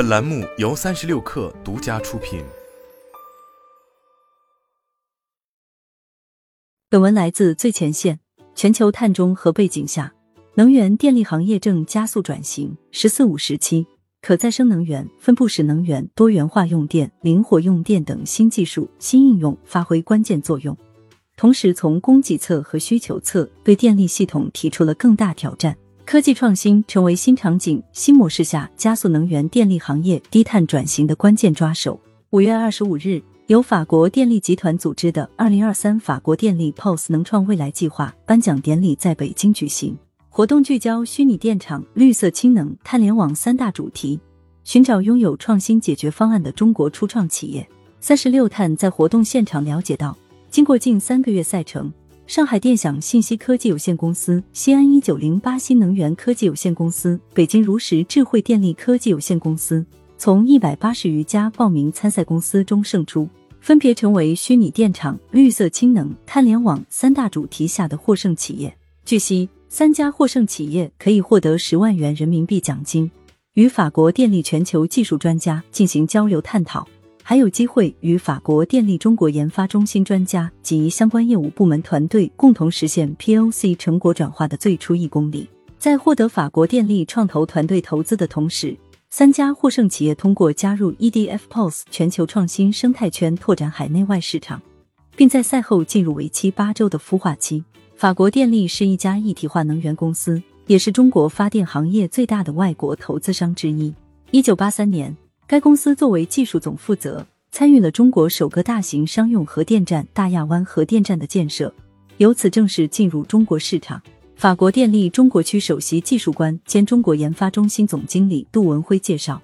本栏目由三十六氪独家出品。本文来自最前线。全球碳中和背景下，能源电力行业正加速转型。“十四五”时期，可再生能源、分布式能源、多元化用电、灵活用电等新技术、新应用发挥关键作用。同时，从供给侧和需求侧对电力系统提出了更大挑战。科技创新成为新场景、新模式下加速能源电力行业低碳转型的关键抓手。五月二十五日，由法国电力集团组织的二零二三法国电力 POS 能创未来计划颁奖典礼在北京举行。活动聚焦虚拟电厂、绿色氢能、碳联网三大主题，寻找拥有创新解决方案的中国初创企业。三十六碳在活动现场了解到。经过近三个月赛程，上海电享信息科技有限公司、西安一九零八新能源科技有限公司、北京如实智慧电力科技有限公司从一百八十余家报名参赛公司中胜出，分别成为虚拟电厂、绿色氢能、碳联网三大主题下的获胜企业。据悉，三家获胜企业可以获得十万元人民币奖金，与法国电力全球技术专家进行交流探讨。还有机会与法国电力中国研发中心专家及相关业务部门团队共同实现 POC 成果转化的最初一公里。在获得法国电力创投团队投资的同时，三家获胜企业通过加入 EDF POS 全球创新生态圈，拓展海内外市场，并在赛后进入为期八周的孵化期。法国电力是一家一体化能源公司，也是中国发电行业最大的外国投资商之一。一九八三年。该公司作为技术总负责，参与了中国首个大型商用核电站大亚湾核电站的建设，由此正式进入中国市场。法国电力中国区首席技术官兼中国研发中心总经理杜文辉介绍，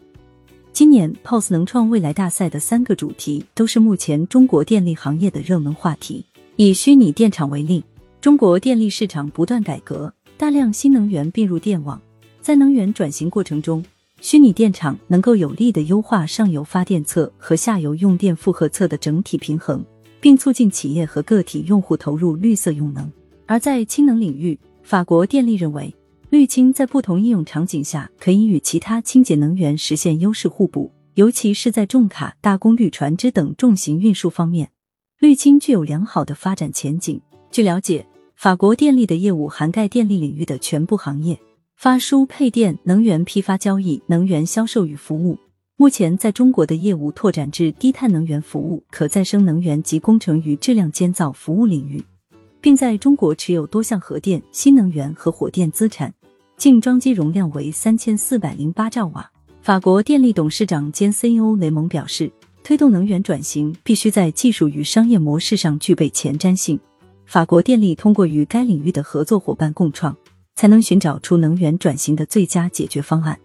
今年 POS 能创未来大赛的三个主题都是目前中国电力行业的热门话题。以虚拟电厂为例，中国电力市场不断改革，大量新能源并入电网，在能源转型过程中。虚拟电厂能够有力的优化上游发电侧和下游用电负荷侧的整体平衡，并促进企业和个体用户投入绿色用能。而在氢能领域，法国电力认为，绿氢在不同应用场景下可以与其他清洁能源实现优势互补，尤其是在重卡、大功率船只等重型运输方面，绿氢具有良好的发展前景。据了解，法国电力的业务涵盖电力领域的全部行业。发输配电、能源批发交易、能源销售与服务，目前在中国的业务拓展至低碳能源服务、可再生能源及工程与质量监造服务领域，并在中国持有多项核电、新能源和火电资产，净装机容量为三千四百零八兆瓦。法国电力董事长兼 CEO 雷蒙表示，推动能源转型必须在技术与商业模式上具备前瞻性。法国电力通过与该领域的合作伙伴共创。才能寻找出能源转型的最佳解决方案。